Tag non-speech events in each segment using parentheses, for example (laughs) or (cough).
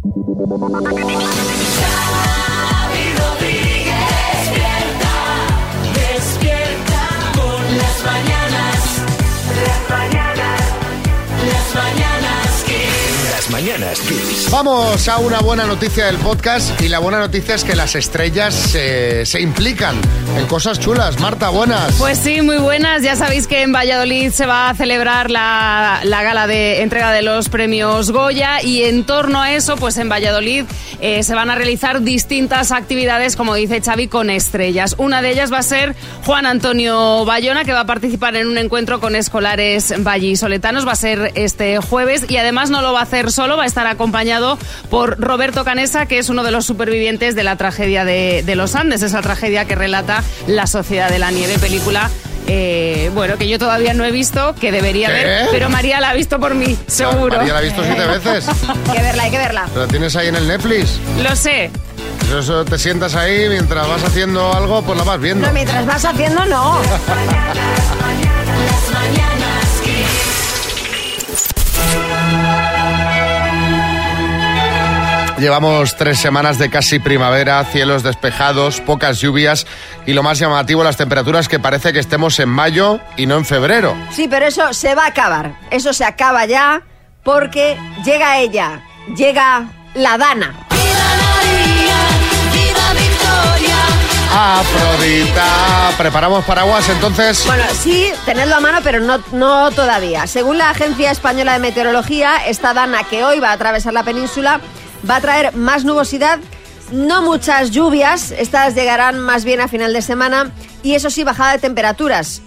Xavi Las mañanas Kiss. Vamos a una buena noticia del podcast y la buena noticia es que las estrellas eh, se implican en cosas chulas. Marta, buenas. Pues sí, muy buenas. Ya sabéis que en Valladolid se va a celebrar la, la gala de entrega de los premios Goya y en torno a eso, pues en Valladolid eh, se van a realizar distintas actividades, como dice Xavi, con estrellas. Una de ellas va a ser Juan Antonio Bayona, que va a participar en un encuentro con escolares vallisoletanos. Va a ser este jueves y además no lo va a hacer solo, va a estar acompañado por Roberto Canesa, que es uno de los supervivientes de la tragedia de, de los Andes, esa tragedia que relata La Sociedad de la Nieve, película eh, bueno, que yo todavía no he visto, que debería ¿Qué? ver, pero María la ha visto por mí, seguro. María la ha visto siete veces. (laughs) Hay que verla, hay que verla. Lo tienes ahí en el Netflix. Lo sé. Eso, eso te sientas ahí mientras vas haciendo algo, pues la vas viendo. No, mientras vas haciendo, no. (laughs) Llevamos tres semanas de casi primavera, cielos despejados, pocas lluvias y lo más llamativo, las temperaturas que parece que estemos en mayo y no en febrero. Sí, pero eso se va a acabar. Eso se acaba ya porque llega ella. Llega la Dana. Viva María, viva Victoria. Afrodita, preparamos paraguas entonces. Bueno, sí, tenedlo a mano, pero no, no todavía. Según la Agencia Española de Meteorología, esta Dana que hoy va a atravesar la península va a traer más nubosidad, no muchas lluvias, estas llegarán más bien a final de semana, y eso sí, bajada de temperaturas,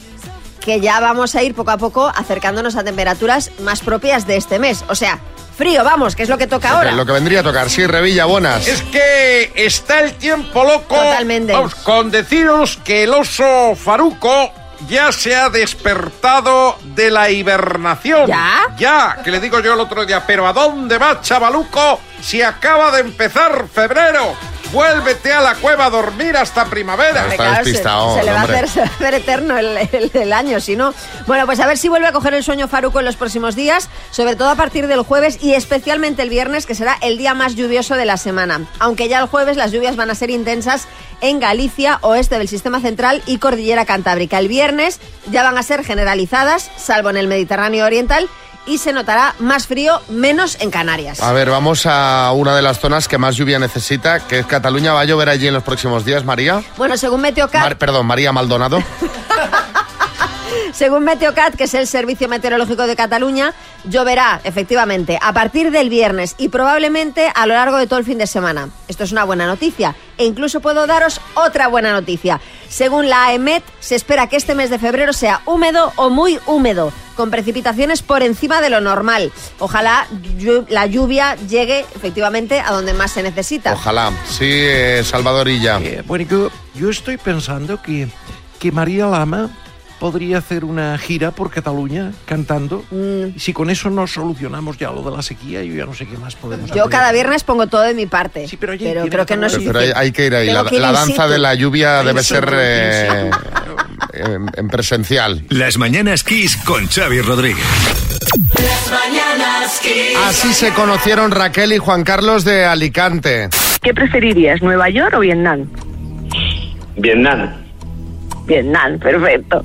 que ya vamos a ir poco a poco acercándonos a temperaturas más propias de este mes. O sea, frío, vamos, que es lo que toca ahora. Lo que vendría a tocar, sí, Revilla, buenas. Es que está el tiempo loco. Totalmente. Vamos, con deciros que el oso Faruco ya se ha despertado de la hibernación. ¿Ya? Ya, que le digo yo el otro día, pero ¿a dónde va, chavaluco? Si acaba de empezar febrero. Vuélvete a la cueva a dormir hasta primavera. Está Claro, se- despistado, se, le va a hacer, (laughs) se va a hacer eterno el, el- el año, si no. Bueno, pues a ver si vuelve a coger el sueño Faruco en los próximos días, sobre todo a partir del jueves y especialmente el viernes, que será el día más lluvioso de la semana. Aunque ya el jueves las lluvias van a ser intensas en Galicia, oeste del sistema central y cordillera cantábrica. El viernes ya van a ser generalizadas, salvo en el Mediterráneo oriental, y se notará más frío, menos en Canarias. A ver, vamos a una de las zonas que más lluvia necesita, que es Cataluña. ¿Va a llover allí en los próximos días, María? Bueno, según Meteocat, Mar- perdón, María Maldonado. (laughs) Según Meteocat, que es el Servicio Meteorológico de Cataluña, lloverá efectivamente a partir del viernes y probablemente a lo largo de todo el fin de semana. Esto es una buena noticia. E incluso puedo daros otra buena noticia. Según la AEMET, se espera que este mes de febrero sea húmedo o muy húmedo, con precipitaciones por encima de lo normal. Ojalá llu- la lluvia llegue efectivamente a donde más se necesita. Ojalá. Sí, eh, Salvadorilla. Eh, bueno, yo, yo estoy pensando que, que María Lama podría hacer una gira por Cataluña cantando. Mm. Si con eso no solucionamos ya lo de la sequía, yo ya no sé qué más podemos Yo hacer. cada viernes pongo todo de mi parte. Sí, pero allí pero creo que no es Pero, hay, suficiente. hay que ir ahí. La, que ir la danza de la lluvia debe ser eh, en, en presencial. Las mañanas Kiss con Xavi Rodríguez. Las mañanas Kiss. Así se conocieron Raquel y Juan Carlos de Alicante. ¿Qué preferirías, Nueva York o Vietnam? Vietnam. Vietnam, perfecto.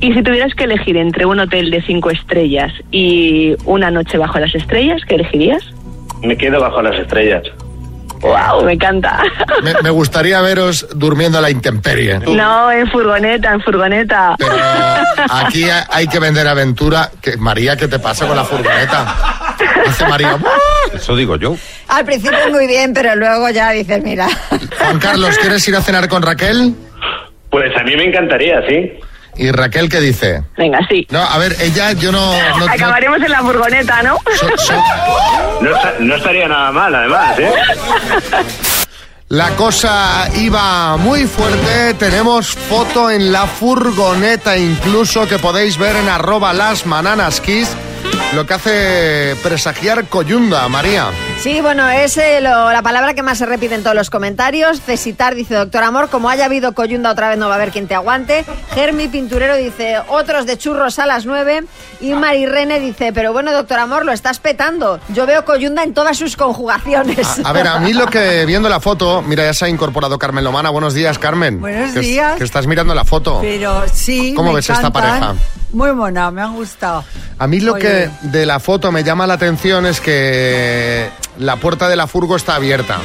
Y si tuvieras que elegir entre un hotel de cinco estrellas y una noche bajo las estrellas, ¿qué elegirías? Me quedo bajo las estrellas. ¡Wow! Me encanta. Me, me gustaría veros durmiendo a la intemperie. No, en furgoneta, en furgoneta. Pero aquí ha- hay que vender aventura. Que, María, ¿qué te pasa con la furgoneta? Dice María. Eso digo yo. Al principio muy bien, pero luego ya dices, mira. Juan Carlos, ¿quieres ir a cenar con Raquel? Pues a mí me encantaría, sí. ¿Y Raquel qué dice? Venga, sí. No, a ver, ella, yo no... no- no- Acabaremos en la furgoneta, ¿no? so- so- (laughs) No, esta- no estaría nada mal, además, ¿eh? la cosa iba muy fuerte. Tenemos foto en la furgoneta incluso que podéis ver en arroba las Kiss, Lo que hace presagiar coyunda, María. Sí, bueno, es eh, lo- la palabra que más se repite en todos los comentarios. Cesitar dice, doctor Amor, como haya habido coyunda otra vez no va a haber quien te aguante. Germi Pinturero dice, otros de churros a las 9. Y Marirene dice, pero bueno, doctor Amor, lo estás petando. Yo veo coyunda en todas sus conjugaciones. A ver, a mí lo que (laughs) viendo la foto, mira, ya se ha incorporado Carmen Lomana. Buenos días, Carmen. Buenos Que días. Que estás mirando la foto. Pero sí. ¿Cómo me ves esta pareja? Muy mona, me han gustado. A mí lo que de la foto me llama la atención es que la puerta de la furgo está abierta.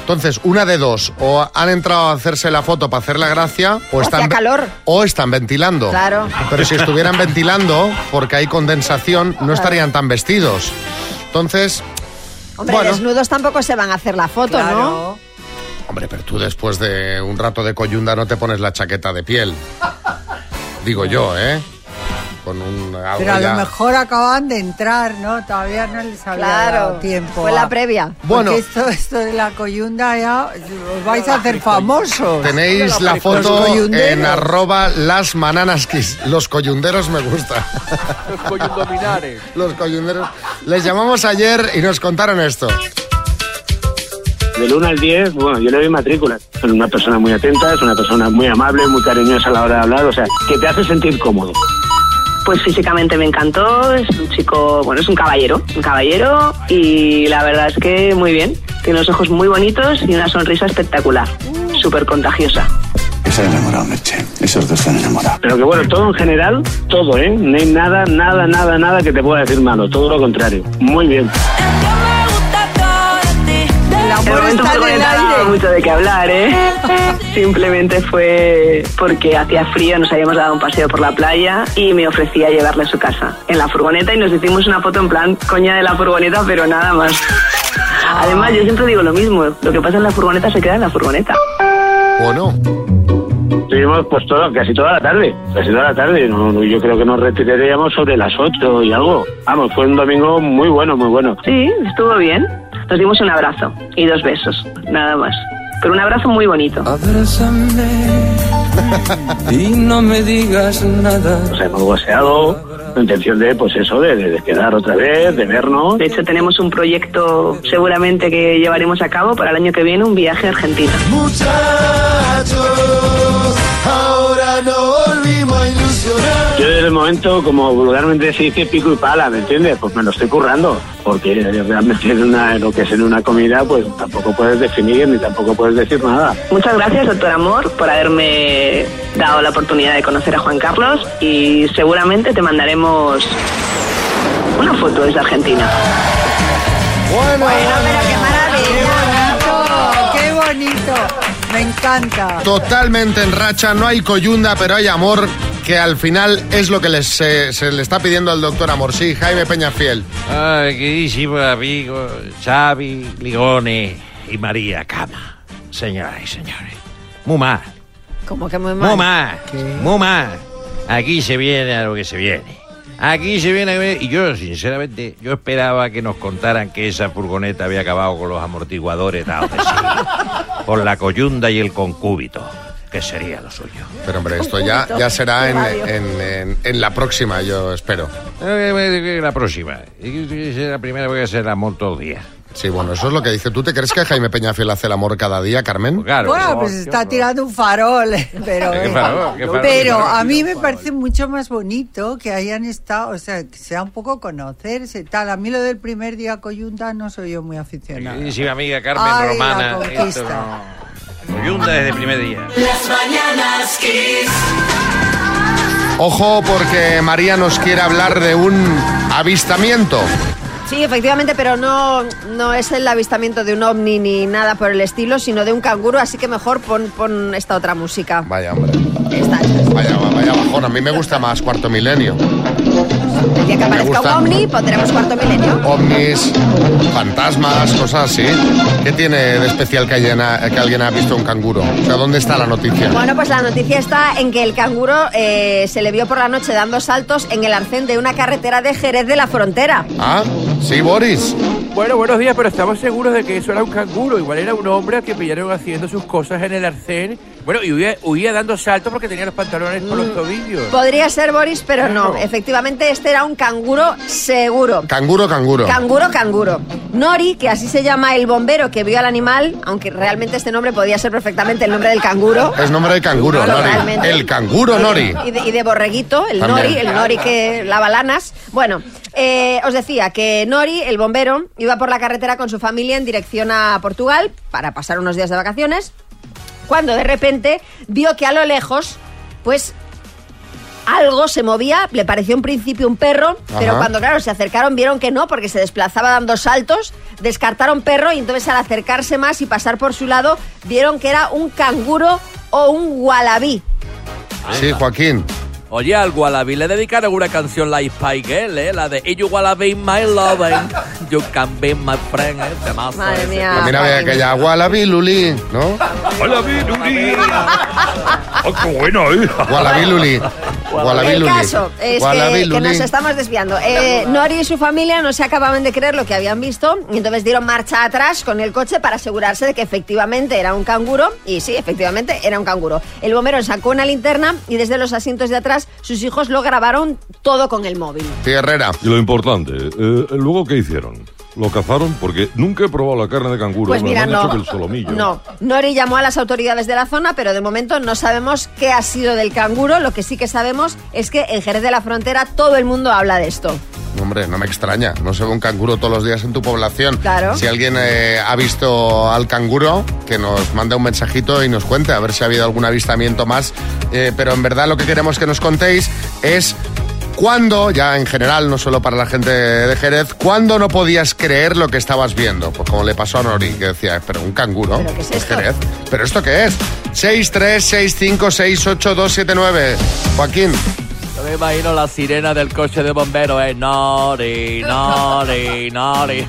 Entonces, una de dos, o han entrado a hacerse la foto para hacer la gracia, o están, calor. o están ventilando. Claro. Pero si estuvieran ventilando, porque hay condensación, no estarían tan vestidos. Entonces, Hombre, bueno. desnudos tampoco se van a hacer la foto, ¿no? Claro. hombre, pero tú después de un rato de coyunda no te pones la chaqueta de piel. Digo yo, ¿eh? Con un algo Pero a ya- lo mejor acaban de entrar, ¿no? Todavía no les había Claro. dado tiempo. Fue la previa. Bueno. Porque esto, esto de la coyunda ya os vais a hacer famosos. Tenéis la foto en arroba las mananaskis. Los coyunderos me gusta. Los coyundominares. (laughs) Los coyunderos. Les llamamos ayer y nos contaron esto. Del 1 al 10, bueno, yo le doy matrícula. Es una persona muy atenta, es una persona muy amable, muy cariñosa a la hora de hablar, o sea, que te hace sentir cómodo. Pues físicamente me encantó, es un chico, bueno, es un caballero, un caballero y la verdad es que muy bien. Tiene unos ojos muy bonitos y una sonrisa espectacular, súper contagiosa. Están enamorados, Merche. Esos dos están enamorados. Pero que bueno, todo en general, todo, ¿eh? No hay nada, nada, nada, nada que te pueda decir malo, todo lo contrario. Muy bien. El momento está en el daba mucho de qué hablar, ¿eh? (laughs) Simplemente fue porque hacía frío, nos habíamos dado un paseo por la playa y me ofrecía llevarle a su casa en la furgoneta y nos hicimos una foto en plan coña de la furgoneta, pero nada más. Además, yo siempre digo lo mismo, lo que pasa en la furgoneta se queda en la furgoneta. Bueno, Estuvimos pues todo, casi toda la tarde, casi toda la tarde. No, no, yo creo que nos retiraríamos sobre las 8 y algo. Vamos, fue un domingo muy bueno, muy bueno. Sí, estuvo bien. Nos dimos un abrazo y dos besos, nada más. Pero un abrazo muy bonito. y no me digas nada. Nos hemos goceado, con intención de, pues eso, de, de- quedar otra vez, de vernos. De hecho, tenemos un proyecto seguramente que llevaremos a cabo para el año que viene, un viaje a Argentina. Yo desde el momento, como vulgarmente se dice, pico y pala, ¿me entiendes? Pues me lo estoy currando, porque realmente en una, lo que es en una comida, pues tampoco puedes definir ni tampoco puedes decir nada. Muchas gracias, doctor Amor, por haberme dado la oportunidad de conocer a Juan Carlos y seguramente te mandaremos una foto desde Argentina. bueno. Pero qué maravilla. ¡Qué bonito! Me encanta. Totalmente en racha, no hay coyunda, pero hay amor, que al final es lo que les, se, se le está pidiendo al doctor Amor. Sí, Jaime Peñafiel. Ay, queridísimo amigo Xavi, Ligone y María Cama. Señoras y señores. Muy mal, Como que muy mal. muy mal, muy mal. Aquí se viene a lo que se viene. Aquí se viene a ver. Y yo, sinceramente, yo esperaba que nos contaran que esa furgoneta había acabado con los amortiguadores dados de sí. (laughs) Por la coyunda y el concúbito, que sería lo suyo. Pero hombre, esto ya, ya será en, en- en- en la próxima, yo espero. Eh, La próxima. La primera voy a hacer el amor todos los días. Sí, bueno, eso es lo que dice. ¿Tú te crees que Jaime Peñafiel hace el amor cada día, Carmen? Claro. Bueno, pues está tirando un farol, (laughs) pero, ¿Qué farol? ¿Qué farol? pero a mí me parece mucho más bonito que hayan estado, o sea, que sea un poco conocerse, tal. A mí lo del primer día coyunta no soy yo muy aficionada. Queridísima amiga Carmen Ay, la Romana. conquista. Coyunda desde el primer día. Las mañanas Kiss. Ojo, porque María nos quiere hablar de un avistamiento. Sí, efectivamente, pero no, no es el avistamiento de un ovni ni nada por el estilo, sino de un canguro, así que mejor pon, pon esta otra música. Vaya, hombre. Esta, esta. Vaya, vaya bajón. A mí me gusta más Cuarto Milenio. El día que aparezca un ovni, pondremos cuarto milenio. ovnis, fantasmas, cosas así. ¿Qué tiene de especial que alguien, ha, que alguien ha visto un canguro? O sea, ¿dónde está la noticia? Bueno, pues la noticia está en que el canguro eh, se le vio por la noche dando saltos en el arcén de una carretera de Jerez de la Frontera. Ah, sí, Boris. Bueno, buenos días, pero estamos seguros de que eso era un canguro. Igual era un hombre que pillaron haciendo sus cosas en el arcén. Bueno, y huía, huía dando saltos porque tenía los pantalones por los tobillos. Podría ser Boris, pero no. Claro. Efectivamente, este era un canguro seguro. Canguro, canguro. Canguro, canguro. Nori, que así se llama el bombero que vio al animal, aunque realmente este nombre podía ser perfectamente el nombre del canguro. Es nombre de canguro, Nori. Totalmente. El canguro Nori. Y de, y de borreguito, el También. Nori, el Nori que lava lanas. Bueno, eh, os decía que Nori, el bombero, iba por la carretera con su familia en dirección a Portugal para pasar unos días de vacaciones, cuando de repente vio que a lo lejos, pues algo se movía, le pareció en principio un perro, pero cuando claro se acercaron vieron que no, porque se desplazaba dando saltos, descartaron perro y entonces al acercarse más y pasar por su lado, vieron que era un canguro o un wallaby. Sí, Joaquín. Oye, al Wallaby le dedicaron una canción la Spy Girl, ¿eh? La de "If You Wanna Be My Loving, You Can Be My Friend, ¿eh? Temazo Madre ese. mía. También había aquella Wallaby Luli, ¿no? Wallaby Luli. ¡Oh, qué bueno, eh! Wallaby Luli. Wallaby El Luli. caso es Wallaby que, que nos estamos desviando. Eh, Nori y su familia no se acababan de creer lo que habían visto y entonces dieron marcha atrás con el coche para asegurarse de que efectivamente era un canguro. Y sí, efectivamente era un canguro. El bombero sacó una linterna y desde los asientos de atrás sus hijos lo grabaron todo con el móvil. Sí, Herrera. Y lo importante, eh, luego ¿qué hicieron? Lo cazaron porque nunca he probado la carne de canguro. Pues mira, no. que el solomillo. No, Nori llamó a las autoridades de la zona, pero de momento no sabemos qué ha sido del canguro. Lo que sí que sabemos es que en Jerez de la Frontera todo el mundo habla de esto. Hombre, no me extraña. No se ve un canguro todos los días en tu población. Claro. Si alguien eh, ha visto al canguro, que nos mande un mensajito y nos cuente a ver si ha habido algún avistamiento más. Eh, pero en verdad lo que queremos que nos contéis es cuándo, ya en general, no solo para la gente de Jerez, cuándo no podías creer lo que estabas viendo. Pues como le pasó a Nori, que decía, pero un canguro. ¿Pero qué es esto? Jerez. ¿Pero esto qué es? 636568279. Joaquín. Yo me imagino la sirena del coche de bomberos, ¿eh? Nori, Nori, Nori.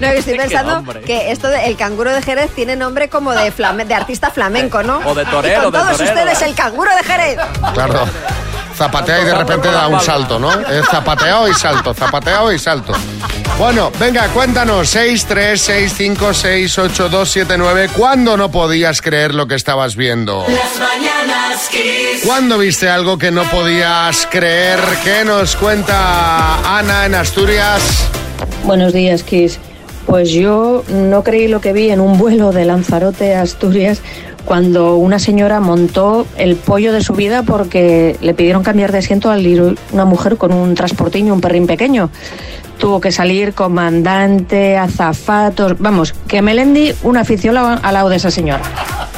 No, que estoy (laughs) pensando que esto de el canguro de Jerez tiene nombre como de, artista flamenco, ¿no? O de torero, Y con de todos torero. ustedes, el canguro de Jerez. Claro. Zapatea y de repente da un salto, ¿no? Es zapateado y salto, zapateado y salto. Bueno, venga, cuéntanos, 636568279, ¿cuándo no podías creer lo que estabas viendo? Las mañanas Kiss. ¿Cuándo viste algo que no podías creer? ¿Qué nos cuenta Ana en Asturias? Buenos días, Kiss. Pues yo no creí lo que vi en un vuelo de Lanzarote a Asturias cuando una señora montó el pollo de su vida porque le pidieron cambiar de asiento al ir una mujer con un transportiño, un perrín pequeño. Tuvo que salir comandante, azafatos, vamos, que Melendi, una afición al lado de esa señora.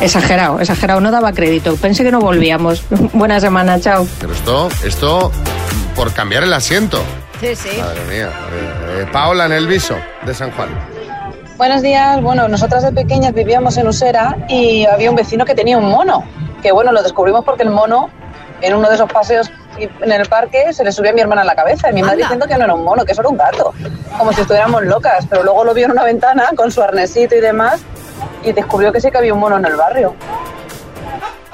Exagerado, exagerado, no daba crédito. Pensé que no volvíamos. (laughs) Buena semana, chao. Pero esto, esto, por cambiar el asiento. Sí, sí. Madre mía. Eh, eh, Paola en el viso de San Juan. Buenos días. Bueno, nosotras de pequeñas vivíamos en Usera y había un vecino que tenía un mono. Que bueno, lo descubrimos porque el mono, en uno de esos paseos en el parque, se le subió a mi hermana a la cabeza. Y mi madre Anda. diciendo que no era un mono, que eso era un gato. Como si estuviéramos locas. Pero luego lo vio en una ventana con su arnesito y demás y descubrió que sí que había un mono en el barrio.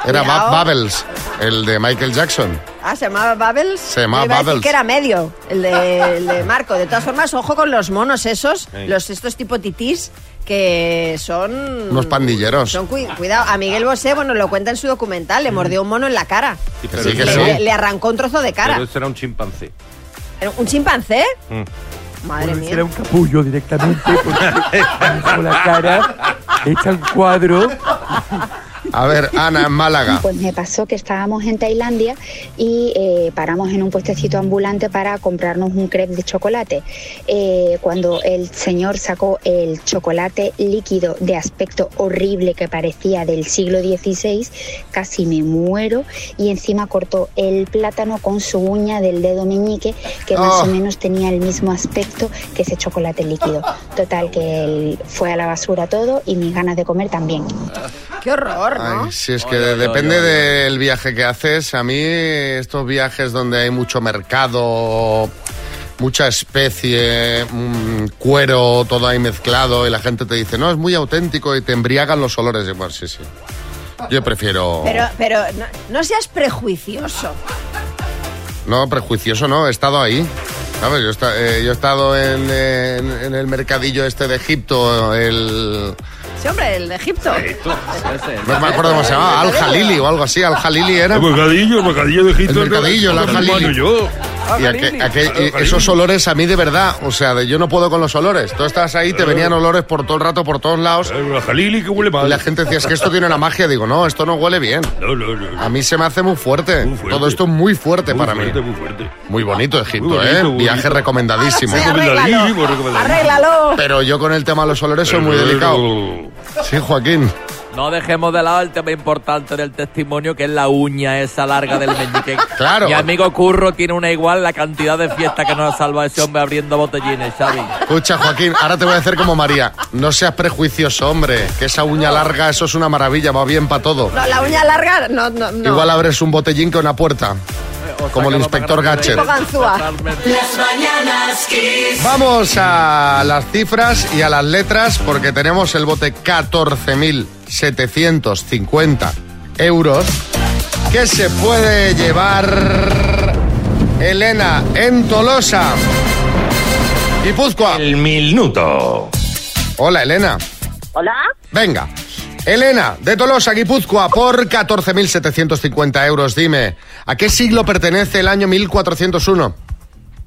Era. Bab Bubbles, el de Michael Jackson. Ah, se llamaba Bubbles. Se llamaba a decir Bubbles. que era medio, el de, el de Marco. De todas formas, ojo con los monos esos, Sí. los estos tipo titís, que son... Unos pandilleros. Son cui- cuidado, a Miguel Bosé, bueno, lo cuenta en su documental, le mordió un mono en la cara. Sí, pero sí que le, sí. le- arrancó un trozo de cara. Pero ese era un chimpancé. ¿Un chimpancé? Mm. Madre Bueno, mía. Era un capullo directamente porque (laughs) con la cara hecha un cuadro. A ver, Ana, en Málaga. Pues me pasó que estábamos en Tailandia y eh, paramos en un puestecito ambulante para comprarnos un crepe de chocolate. Eh, cuando el señor sacó el chocolate líquido de aspecto horrible que parecía del siglo XVI, casi me muero y encima cortó el plátano con su uña del dedo meñique que más Oh. o menos tenía el mismo aspecto que ese chocolate líquido. Total que él fue a la basura todo y mis ganas de comer también. Qué horror, ¿no? Ay, si es que depende del viaje que haces. A mí estos viajes donde hay mucho mercado, mucha especie, cuero, todo ahí mezclado y la gente te dice, no, es muy auténtico y te embriagan los olores. Y, bueno, sí, sí. Yo prefiero... Pero, pero no, no seas prejuicioso. No, prejuicioso no, he estado ahí. ¿Sabes? Yo, esta- eh, yo he estado en, en- en el mercadillo este de Egipto, el... Sí, hombre, el de Egipto. No me acuerdo cómo se llamaba, Al Jalili o algo así, Al Jalili era. El mercadillo, el mercadillo de Egipto. El mercadillo, el Al Jalili. yo. Y aquel- aquel- y esos olores a mí de verdad, o sea, de- yo no puedo con los olores. Tú estás ahí, te venían olores por todo el rato, por todos lados. El jalili que huele mal. Y la gente decía, es que esto tiene una magia. Digo, no, esto no huele bien. No, no, no. A mí se me hace muy fuerte. fuerte. Todo esto es muy fuerte Muy para fuerte, mí. muy fuerte. Muy bonito Egipto, Muy bonito, ¿eh? Viaje recomendadísimo. Sí, arréglalo. Recomendadísimo, recomendadísimo. Arréglalo. Pero yo con el tema de los olores soy muy delicado. Sí, Joaquín. No dejemos de lado el tema importante del testimonio, que es la uña esa larga del meñique. (laughs) Claro. Mi amigo Curro tiene una igual la cantidad de fiesta que nos ha salvado ese hombre abriendo botellines, Xavi. Escucha, Joaquín, ahora te voy a hacer como María. No seas prejuicioso, hombre. Que esa uña larga, eso es una maravilla, va bien para todo. No, la uña larga, no, no, no. Igual abres un botellín que una puerta. Como el inspector Gadget. Tipo ganzúa. Las mañanas Kiss. Vamos a las cifras y a las letras porque tenemos el bote 14.750 euros que se puede llevar Elena en Tolosa. Guipúzcoa. El minuto. Hola, Elena. Hola. Venga. Elena, de Tolosa, Guipúzcoa, por 14.750 euros. Dime, ¿a qué siglo pertenece el año 1401?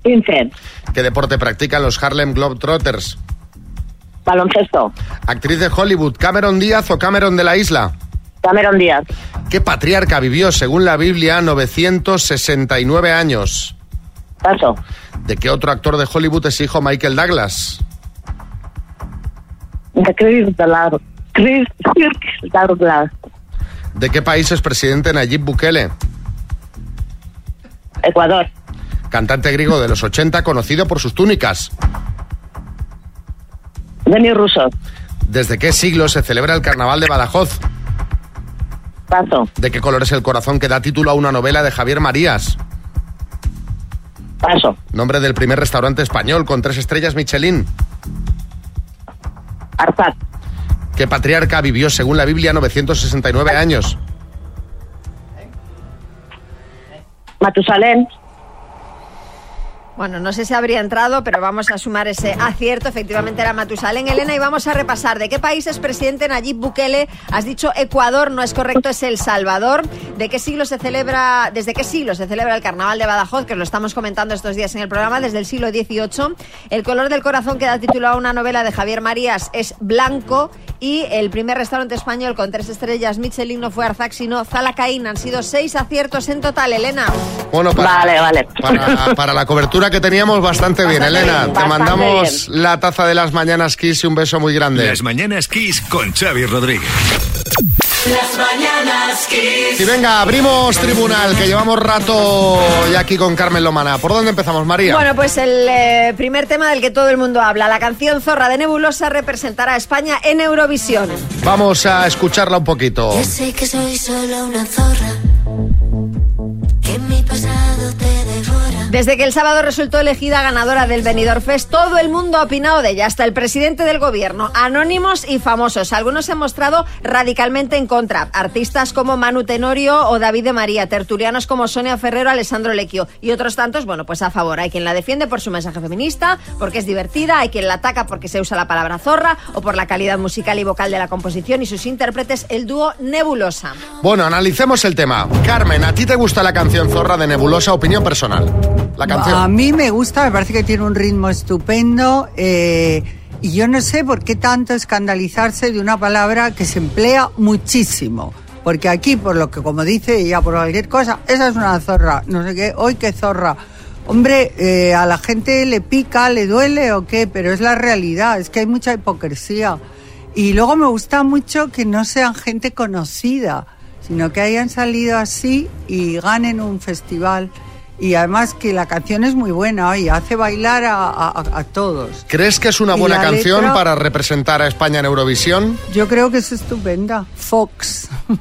15. ¿Qué deporte practican los Harlem Globetrotters? Baloncesto. Actriz de Hollywood, Cameron Díaz o Cameron de la Isla. Cameron Díaz. ¿Qué patriarca vivió, según la Biblia, 969 años? Paso. ¿De qué otro actor de Hollywood es hijo Michael Douglas? De Chris Douglas. Chris Douglas. ¿De qué país es presidente Nayib Bukele? Ecuador. Cantante griego de los 80, conocido por sus túnicas. Denis Russo. ¿Desde qué siglo se celebra el Carnaval de Badajoz? Paso. ¿De qué color es el corazón que da título a una novela de Javier Marías? Paso. Nombre del primer restaurante español con tres estrellas Michelin. Arzat. ¿Qué patriarca vivió, según la Biblia, 969 años? Matusalén. Bueno, no sé si habría entrado, pero vamos a sumar ese acierto. Efectivamente era Matusalén, Elena, y vamos a repasar de qué país es presidente Nayib Bukele. Has dicho Ecuador, no es correcto, es El Salvador. ¿De qué siglo se celebra, desde qué siglo se celebra el Carnaval de Badajoz? Que lo estamos comentando estos días en el programa, desde el siglo XVIII. El color del corazón que da título a una novela de Javier Marías es blanco. Y el primer restaurante español con tres estrellas Michelin no fue Arzac, sino Zalacaín. Han sido seis aciertos en total, Elena. Bueno, para, Vale, vale. para, para la cobertura que teníamos, bastante bien, Bastante Elena. bien, Te mandamos la taza de las mañanas Kiss y un beso muy grande. Las mañanas Kiss con Xavi Rodríguez. Las mañanas Kiss. Y venga, abrimos tribunal, que llevamos rato ya aquí con Carmen Lomana. ¿Por dónde empezamos, María? Bueno, pues el eh, primer tema del que todo el mundo habla, la canción Zorra de Nebulosa representará a España en Eurovisión. Vamos a escucharla un poquito. Yo sé que soy solo una zorra, Desde que el sábado resultó elegida ganadora del Benidorm Fest, todo el mundo ha opinado de ella, hasta el presidente del gobierno, anónimos y famosos. Algunos se han mostrado radicalmente en contra. Artistas como Manu Tenorio o David de María, tertulianos como Sonia Ferrero, Alessandro Lecchio y otros tantos, bueno, pues a favor. Hay quien la defiende por su mensaje feminista, porque es divertida, hay quien la ataca porque se usa la palabra zorra o por la calidad musical y vocal de la composición y sus intérpretes, el dúo Nebulosa. Bueno, analicemos el tema. Carmen, ¿a ti te gusta la canción Zorra de Nebulosa? Opinión personal. A mí me gusta, me parece que tiene un ritmo estupendo. eh, y yo no sé por qué tanto escandalizarse de una palabra que se emplea muchísimo. Porque aquí, por lo que como dice ella, por cualquier cosa, esa es una zorra, no sé qué, hoy qué zorra. Hombre, eh, a la gente le pica, le duele o qué, pero es la realidad, es que hay mucha hipocresía. Y luego me gusta mucho que no sean gente conocida, sino que hayan salido así y ganen un festival. Y además que la canción es muy buena y hace bailar a, a- a todos. ¿Crees que es una buena canción letra- para representar a España en Eurovisión? Yo creo que es estupenda. Fox. (laughs)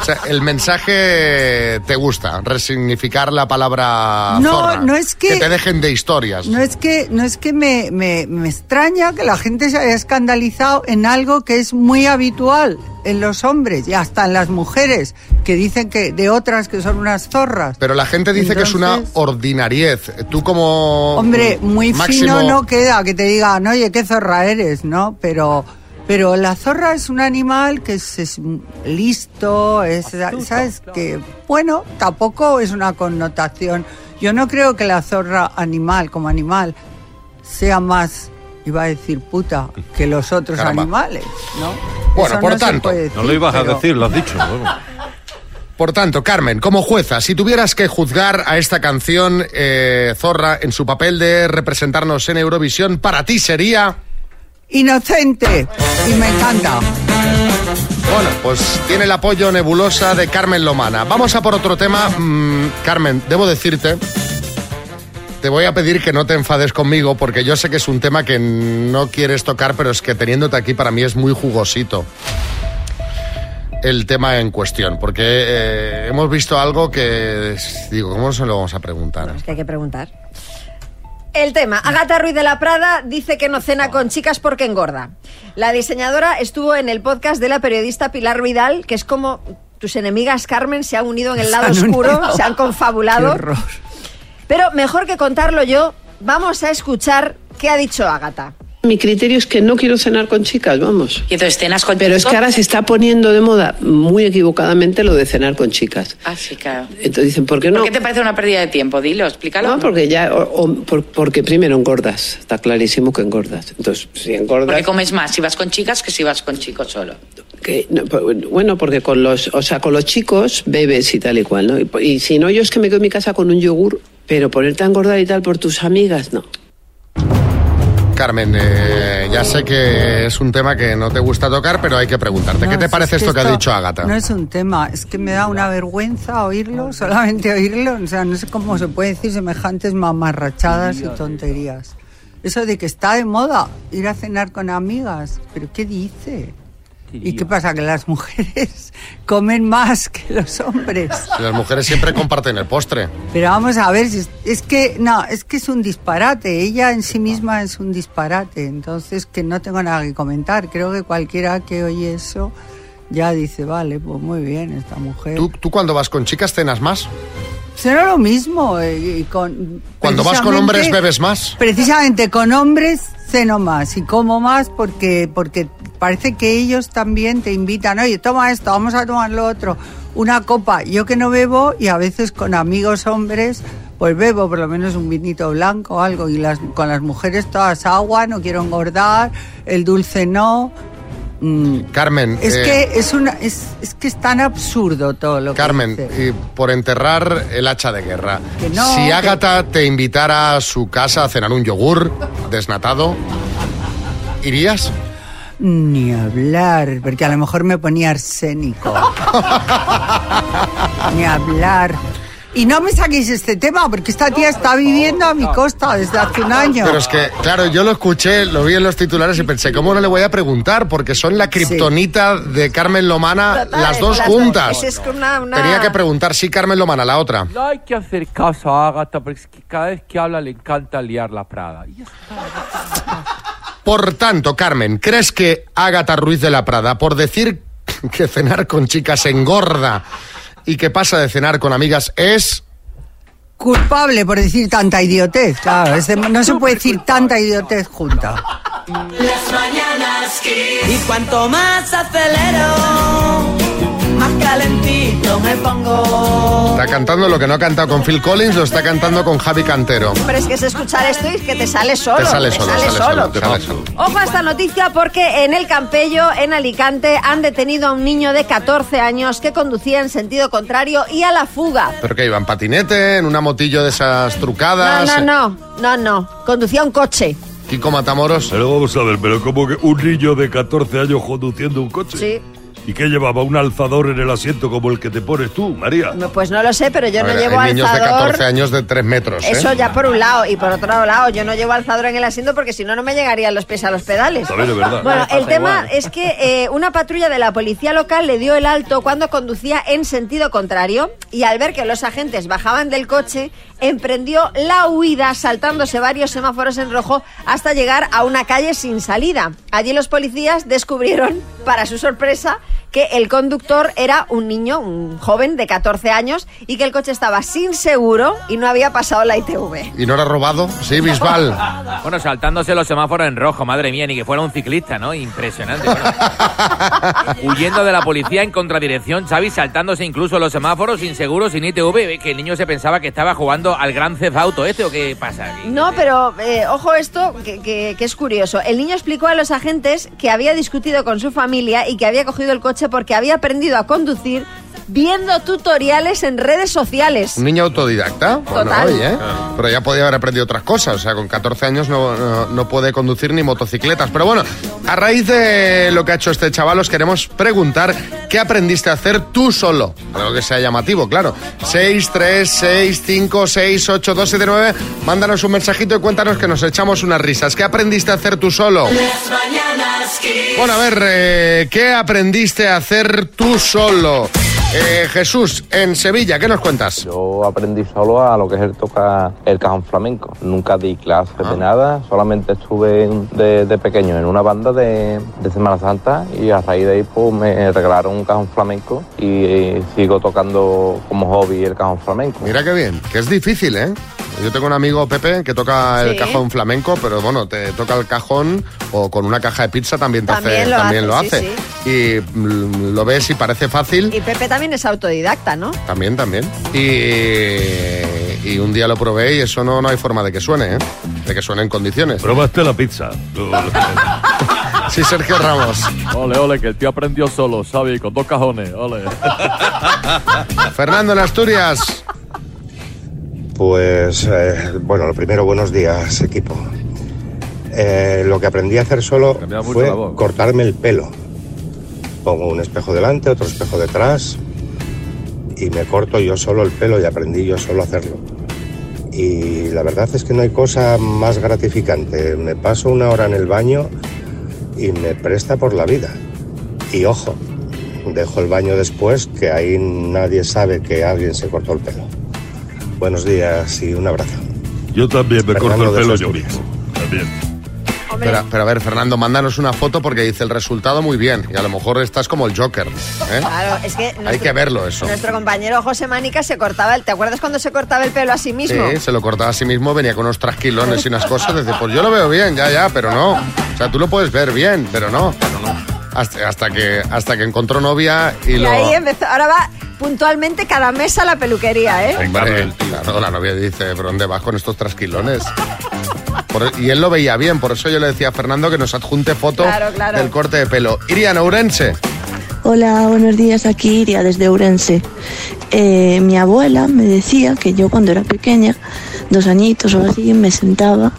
O sea, el mensaje te gusta, resignificar la palabra No, zorra. no es que- Que te dejen de historias. No es que, no es que me, me, me extraña que la gente se haya escandalizado en algo que es muy habitual en los hombres y hasta en las mujeres, que dicen que de otras que son unas zorras. Pero la gente dice que es una ordinariez. Tú como... Hombre, muy máximo- fino no queda que te digan, oye, qué zorra eres, ¿no? Pero, pero la zorra es un animal que es, es listo, es, ¿sabes? Que, bueno, tampoco es una connotación. Yo no creo que la zorra animal, como animal, sea más, iba a decir puta, que los otros Caramba. animales, ¿no? Bueno, Eso por no tanto. decir, No lo ibas a decir, lo has dicho. Por tanto, Carmen, como jueza, si tuvieras que juzgar a esta canción eh, Zorra en su papel de representarnos en Eurovisión, para ti sería... Inocente, y me encanta. Bueno, pues tiene el apoyo nebulosa de Carmen Lomana. Vamos a por otro tema. Mm, Carmen, debo decirte, te voy a pedir que no te enfades conmigo porque yo sé que es un tema que no quieres tocar, pero es que teniéndote aquí para mí es muy jugosito el tema en cuestión, porque eh, hemos visto algo que, digo, ¿cómo se lo vamos a preguntar? Es que hay que preguntar. El tema. Agata Ruiz de la Prada dice que no cena con chicas porque engorda. La diseñadora estuvo en el podcast de la periodista Pilar Vidal, que es como tus enemigas, Carmen, se han unido en el lado oscuro, unido. se han confabulado. Qué horror. Pero mejor que contarlo yo, vamos a escuchar qué ha dicho Agata. Mi criterio es que no quiero cenar con chicas, vamos. Y entonces cenas con Pero es que ahora se está poniendo de moda muy equivocadamente lo de cenar con chicas. Ah, sí, claro. Entonces dicen, ¿por qué no? ¿Por qué te parece una pérdida de tiempo? Dilo, explícalo. No, porque ya, o- o por- porque primero engordas, está clarísimo que engordas. Entonces, si engordas... Porque comes más si vas con chicas que si vas con chicos solo. que- no, pues, bueno, porque con los, o sea, con los chicos bebes y tal y cual, ¿no? Y, y si no, yo es que me quedo en mi casa con un yogur, pero ponerte a engordar y tal por tus amigas, no. Carmen, eh, ya sé que es un tema que no te gusta tocar, pero hay que preguntarte. No, ¿Qué te parece es esto que ha dicho Agata? No es un tema, es que me da una vergüenza oírlo, (laughs) solamente oírlo. O sea, no sé cómo se puede decir semejantes mamarrachadas y tonterías. Eso de que está de moda ir a cenar con amigas. ¿Pero qué dice? ¿Y qué pasa? ¿Que las mujeres (laughs) comen más que los hombres? Si Las mujeres siempre comparten el postre. Pero vamos a ver, si es, es que no, es que es un disparate. Ella en sí misma es un disparate. Entonces, que no tengo nada que comentar. Creo que cualquiera que oye eso ya dice, vale, pues muy bien, esta mujer. ¿Tú, tú cuando vas con chicas cenas más? Será lo mismo. eh, y con, Cuando vas con hombres bebes más. Precisamente con hombres ceno más y como más porque, porque parece que ellos también te invitan, oye, toma esto, vamos a tomar lo otro, una copa. Yo que no bebo y a veces con amigos hombres, pues bebo por lo menos un vinito blanco o algo. Y las, con las mujeres todas agua, no quiero engordar, el dulce no. Mm, Carmen. Es eh, que es una es, es que es tan absurdo todo lo Carmen, que y por enterrar el hacha de guerra. Que no, si que- Ágata te invitara a su casa a cenar un yogur desnatado, ¿irías? Ni hablar, porque a lo mejor me ponía arsénico. (laughs) Ni hablar. Y no me saquéis este tema, porque esta tía está viviendo a mi costa desde hace un año. Pero es que, claro, yo lo escuché, lo vi en los titulares y pensé, ¿cómo no le voy a preguntar? Porque son la kriptonita de Carmen Lomana, las dos juntas. Es una, una- Tenía que preguntar, sí, Carmen Lomana, la otra. No hay que hacer caso a Agatha, porque es que cada vez que habla le encanta liar la Prada. Y ya está. Por tanto, Carmen, ¿crees que Ágata Ruiz de la Prada, por decir (laughs) que cenar con chicas engorda y que pasa de cenar con amigas, es... Culpable por decir tanta idiotez, claro. es de- no se puede decir tanta idiotez junta. Las mañanas. Y cuanto más acelero, más calentito me pongo. Está cantando lo que no ha cantado con Phil Collins, lo está cantando con Javi Cantero. Pero es que es escuchar esto y es que te sale solo. Te sale solo, sale sale solo, te sale solo. Ojo a esta noticia porque en el Campello, en Alicante, han detenido a un niño de 14 años que conducía en sentido contrario y a la fuga. ¿Pero que iba en patinete, en una motillo de esas No, trucadas? no, no, no, no. Conducía un coche. Kiko Matamoros. Pero vamos a ver, pero como que un niño de 14 años conduciendo un coche. Sí. ¿Y qué llevaba? ¿Un alzador en el asiento como el que te pones tú, María? No, Pues no lo sé, pero yo A no ver, llevo hay niños de alzador. 14 años de 3 metros. ¿eh? Eso ya por un lado. Y por otro lado, yo no llevo alzador en el asiento porque si no, no me llegarían los pies a los pedales. También es verdad. Bueno, el tema igual. es que eh, una patrulla de la policía local le dio el alto cuando conducía en sentido contrario y al ver que los agentes bajaban del coche, emprendió la huida saltándose varios semáforos en rojo hasta llegar a una calle sin salida. Allí los policías descubrieron, para su sorpresa, que el conductor era un niño, un joven de 14 años y que el coche estaba sin seguro y no había pasado la ITV. ¿Y no era robado? Sí, Bisbal. (laughs) Bueno, saltándose los semáforos en rojo, madre mía, ni que fuera un ciclista, ¿no? Impresionante. bueno. (laughs) Huyendo de la policía en contradirección, Xavi saltándose incluso los semáforos sin seguro, sin ITV, que el niño se pensaba que estaba jugando al gran Theft Auto este o qué pasa aquí. No, pero eh, ojo esto, que, que- que es curioso. El niño explicó a los agentes que había discutido con su familia y que había cogido el coche porque había aprendido a conducir viendo tutoriales en redes sociales. ¿Un niño autodidacta? Bueno, Total. oye, pero ya podía haber aprendido otras cosas. O sea, con 14 años no, no- no puede conducir ni motocicletas. Pero bueno, a raíz de lo que ha hecho este chaval, os queremos preguntar qué aprendiste a hacer tú solo. Algo que sea llamativo, claro. 6, 3, 6, 5, 6, 8, 2, 7, 9. Mándanos un mensajito y cuéntanos que nos echamos unas risas. ¿Qué aprendiste a hacer tú solo? Las mañanas Kiss. Bueno, a ver, eh, ¿qué aprendiste a hacer tú solo? Eh, Jesús, en Sevilla, ¿qué nos cuentas? Yo aprendí solo a lo que es el tocar el cajón flamenco. Nunca di clases Ah. de nada, solamente estuve de, de pequeño en una banda de, de Semana Santa y a raíz de ahí pues me regalaron un cajón flamenco y eh, sigo tocando como hobby el cajón flamenco. Mira qué bien, que es difícil, ¿eh? Yo tengo un amigo, Pepe, que toca el cajón flamenco, pero bueno, te toca el cajón o con una caja de pizza también, te También hace, lo también lo hace, sí, Y mm, lo ves y parece fácil, Y Pepe también es autodidacta, ¿no? también, también. Y, y un día lo probé y eso no, no hay forma de que suene, ¿eh? De que suene en condiciones. Probaste la pizza. Sí, Sergio Ramos. Ole, ole, que el tío aprendió solo, ¿sabes? Con dos cajones, ole. (laughs) Fernando en Asturias. Pues, eh, bueno, lo primero, buenos días, equipo. Eh, lo que aprendí a hacer solo fue cortarme el pelo. Pongo un espejo delante, otro espejo detrás y me corto yo solo el pelo y aprendí yo solo a hacerlo. Y la verdad es que no hay cosa más gratificante. Me paso una hora en el baño y me presta por la vida. Y ojo, dejo el baño después que ahí nadie sabe que alguien se cortó el pelo. Buenos días y un abrazo. Yo también me corto el pelo yo mismo. También. Pero, pero a ver, Fernando, mándanos una foto porque dice el resultado muy bien. Y a lo mejor estás como el Joker. ¿eh? Claro, es que Hay que verlo eso. nuestro compañero José Manica se cortaba el... ¿Te acuerdas cuando se cortaba el pelo a sí mismo? Sí, se lo cortaba a sí mismo, venía con unos trasquilones y unas cosas. Dice, pues yo lo veo bien, ya, ya, pero no. O sea, tú lo puedes ver bien, pero no. Hasta, hasta que, hasta que encontró novia y, Y lo... ahí empezó, ahora va puntualmente cada mes a la peluquería, ¿eh? Hombre, claro, la novia dice, ¿pero dónde vas con estos trasquilones? Por- y él lo veía bien, por eso yo le decía a Fernando que nos adjunte foto Claro, claro. del corte de pelo. Irian Ourense. Hola, buenos días, aquí Iria desde Ourense. Eh, mi abuela me decía que yo cuando era pequeña, dos añitos o así, me sentaba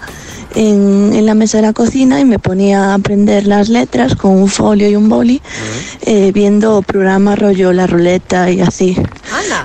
en, en la mesa de la cocina y me ponía a aprender las letras con un folio y un boli, eh, viendo programas rollo La Ruleta y así,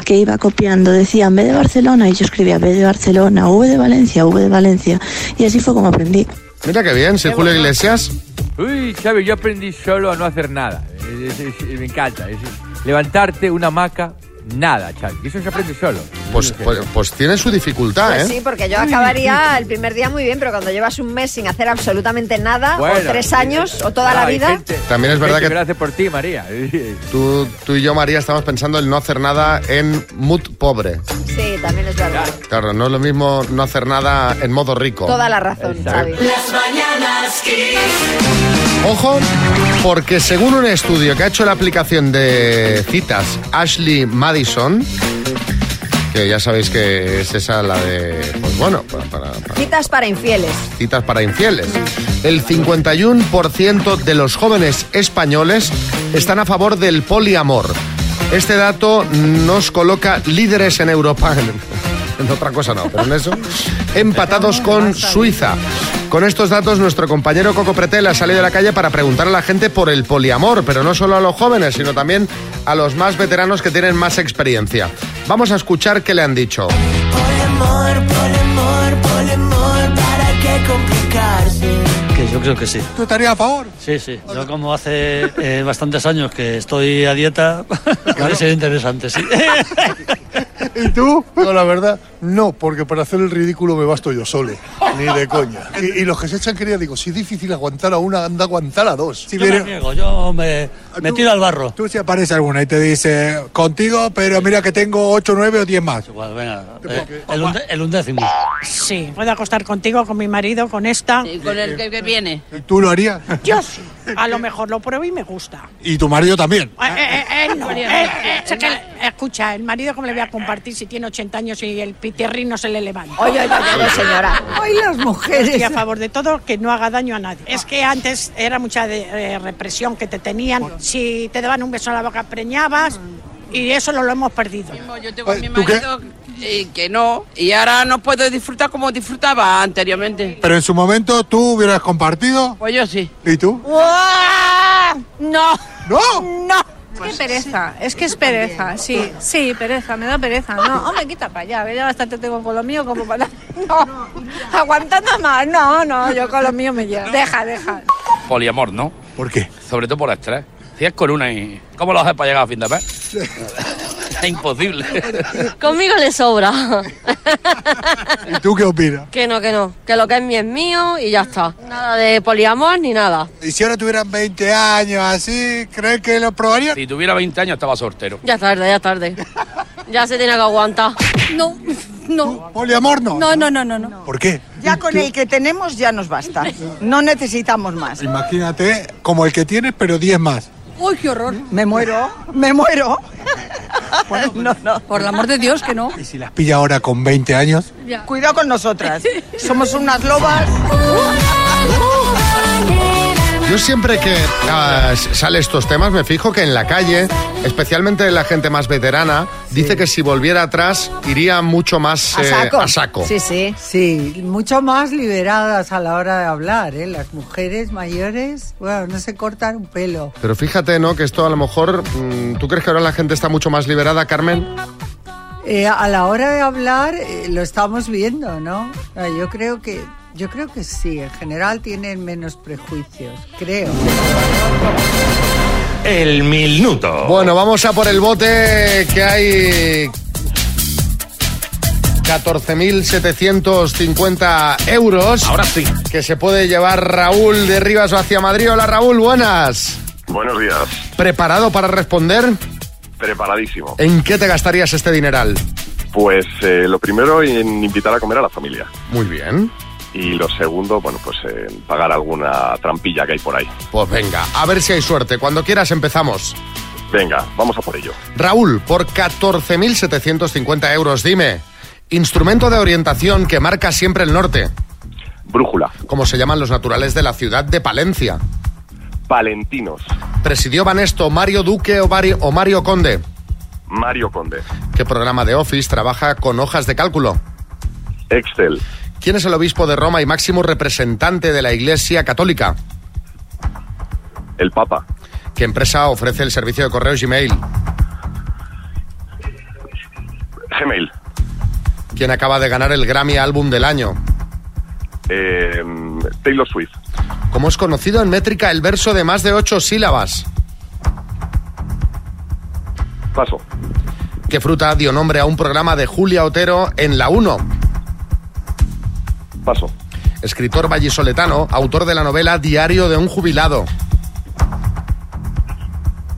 que iba copiando. Decía en vez de Barcelona y yo escribía B de Barcelona, V de Valencia, V de Valencia. Y así fue como aprendí. Mira qué bien, soy Julio Iglesias. Uy, Xavi, yo aprendí solo a no hacer nada. Es- es- es- me encanta. es- levantarte una hamaca, nada, Xavi. Eso se aprende solo. Pues, pues, pues tiene su dificultad, Pues ¿eh? sí, porque yo acabaría el primer día muy bien, pero cuando llevas un mes sin hacer absolutamente nada, o tres años, o toda Ah, la vida... gente- También es verdad que- hace por ti, María. (laughs) Tú, tú y yo, María, estamos pensando en no hacer nada en mood pobre. Sí, también es verdad. Claro, no es lo mismo no hacer nada en modo rico. Toda la razón, Xavi. Las mañanas Kiss. Ojo, porque según un estudio que ha hecho la aplicación de citas Ashley Madison, que ya sabéis que es esa la de, pues bueno, para, para- para Citas para infieles. citas para infieles, el 51% de los jóvenes españoles están a favor del poliamor. Este dato nos coloca líderes en Europa, en, (laughs) en otra cosa no, pero en eso, empatados con Suiza. Con estos datos, nuestro compañero Coco Pretel ha salido a la calle para preguntar a la gente por el poliamor, pero no solo a los jóvenes, sino también a los más veteranos que tienen más experiencia. Vamos a escuchar qué le han dicho. Poliamor, poliamor, poliamor, ¿para qué complicarse? Que yo creo que sí. ¿Tú estarías a favor? Sí, sí. Yo como hace eh, bastantes años que estoy a dieta, (laughs) me sería interesante, sí. (laughs) ¿Y tú? No, la verdad, no, porque para hacer el ridículo me basto yo solo, ni de coña. Y, y los que se echan quería, digo, si es difícil aguantar a una, anda a aguantar a dos. Si yo me niego, yo me, me tiro al barro. Tú si aparece alguna y te dice, contigo, pero mira que tengo 8, 9 o 10 más. Igual, venga, eh, el, unde- el undécimo. Sí, puedo acostar contigo, con mi marido, con esta. Y con el que, que viene. ¿Tú lo harías? Yo sí. A lo mejor lo pruebo y me gusta. Y tu marido también. Eh, eh, eh, él no, él, eh, eh, sé el que- escucha, el marido, ¿cómo le voy a compartir si tiene 80 años y el pitirrín no se le levanta? Oye, oye, oye, señora. Ay, las mujeres. Estoy a favor de todo, que no haga daño a nadie. Es que antes era mucha de- eh, represión que te tenían. Si te daban un beso en la boca, preñabas. Y eso lo, lo hemos perdido. Yo tengo a mi marido eh, que no, y ahora no puedo disfrutar como disfrutaba anteriormente. Pero en su momento tú hubieras compartido. Pues yo sí. ¿Y tú? No. ¿No? No. Qué pereza, es que es pereza, sí, sí, pereza, me da pereza. No, (laughs) hombre, quita para allá, ya bastante tengo con lo mío como para... (laughs) No, (laughs) aguantando más, no, no, yo con lo mío me llevo. Deja, deja. Poliamor, ¿no? ¿Por qué? Sobre todo por estrés. Si es con una y... ¿Cómo lo haces para llegar a fin de mes? (laughs) es imposible. Conmigo le sobra. ¿Y tú qué opinas? que no, que no. Que lo que es mío es mío y ya está. Nada de poliamor ni nada. Y si ahora tuvieran 20 años así, ¿crees que lo probarían? Si tuviera 20 años estaba soltero. Ya es tarde, ya es tarde. Ya se tiene que aguantar. No, no. ¿Poliamor no? No, no, no, no, no. ¿Por qué? Ya con el que tenemos ya nos basta. No necesitamos más. Imagínate como el que tienes, pero 10 más. Uy, qué horror. Me muero, me muero. (laughs) no, no. Por el amor de Dios, que no. ¿Y si las pilla ahora con 20 años? Cuidado con nosotras. (laughs) Somos unas lobas. Yo siempre que ah, sale estos temas me fijo que en la calle, especialmente la gente más veterana, dice que si volviera atrás iría mucho más A eh, saco. a saco. Sí, sí. Sí, mucho más liberadas a la hora de hablar, ¿eh? Las mujeres mayores, bueno, no se cortan un pelo. Pero fíjate, ¿no? Que esto a lo mejor... mm, ¿Tú crees que ahora la gente está mucho más liberada, Carmen? Eh, a la hora de hablar eh, lo estamos viendo, ¿no? Yo creo que yo creo que sí, en general tienen menos prejuicios, creo. El minuto. Bueno, vamos a por el bote que hay 14.750 euros. Ahora sí. Que se puede llevar Raúl de Rivas hacia Madrid. Hola Raúl, buenas. Buenos días. ¿Preparado para responder? Preparadísimo. ¿En qué te gastarías este dineral? Pues eh, lo primero en invitar a comer a la familia. Muy bien. Y lo segundo, bueno, pues en pagar alguna trampilla que hay por ahí. Pues venga, a ver si hay suerte. Cuando quieras empezamos. Venga, vamos a por ello. Raúl, por 14.750 euros, dime, instrumento de orientación que marca siempre el norte. Brújula. Como se llaman los naturales de la ciudad de Palencia. Valentinos. Presidió Banesto Mario Duque o o Mario Conde. Mario Conde. ¿Qué programa de Office trabaja con hojas de cálculo? Excel. ¿Quién es el obispo de Roma y máximo representante de la Iglesia Católica? El Papa. ¿Qué empresa ofrece el servicio de correos Gmail? Gmail. ¿Quién acaba de ganar el Grammy Álbum del Año? Eh, Taylor Swift. ¿Cómo es conocido en métrica el verso de más de ocho sílabas? Paso. ¿Qué fruta dio nombre a un programa de Julia Otero en la 1? Paso. Escritor vallisoletano, autor de la novela Diario de un jubilado.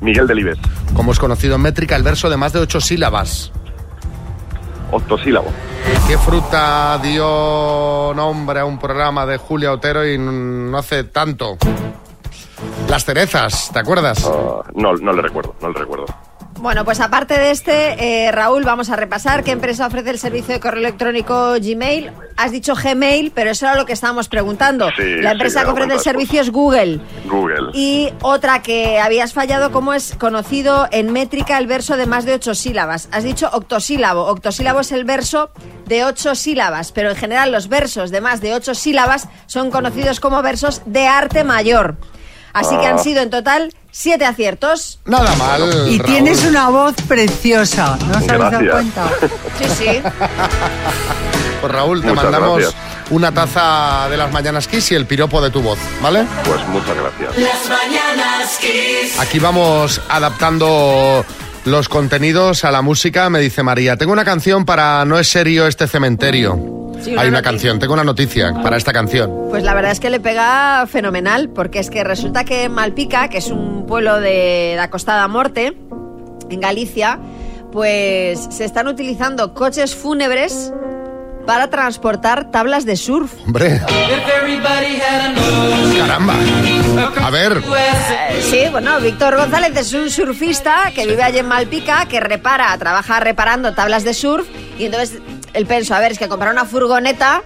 Miguel Delibes. ¿Cómo es conocido en métrica el verso de más de ocho sílabas? Octosílabo. ¿Qué fruta dio nombre a un programa de Julia Otero y no hace tanto? Las cerezas, ¿te acuerdas? Ah, no, no le recuerdo, no le recuerdo. Bueno, pues aparte de este, eh, Raúl, vamos a repasar qué empresa ofrece el servicio de correo electrónico Gmail. Has dicho Gmail, pero eso era lo que estábamos preguntando. Sí, La empresa que ofrece el servicio es Google. Google. Y otra que habías fallado, ¿cómo es conocido en métrica el verso de más de ocho sílabas? Has dicho octosílabo. Octosílabo es el verso de ocho sílabas, pero en general los versos de más de ocho sílabas son conocidos como versos de arte mayor. Así que Ah. han sido en total siete aciertos. Nada mal. Y tienes una voz preciosa, ¿no os habéis dado cuenta? (laughs) Sí, sí. (laughs) Pues Raúl, te Muchas mandamos gracias. una taza de las mañanas Kiss y el piropo de tu voz, ¿vale? Pues muchas gracias. Las mañanas Kiss. Aquí vamos adaptando los contenidos a la música, me dice María. Tengo una canción para No es serio este cementerio. Sí, una Hay una noticia. canción, tengo una noticia para esta canción. Pues la verdad es que le pega fenomenal, porque es que resulta que Malpica, que es un pueblo de la Costa da Morte, en Galicia, pues se están utilizando coches fúnebres para transportar tablas de surf. Hombre, caramba. A ver, Eh, Sí, bueno, Víctor González es un surfista que vive allí en Malpica, que repara, trabaja reparando tablas de surf, y entonces él pensó, a ver, es que comprar una furgoneta,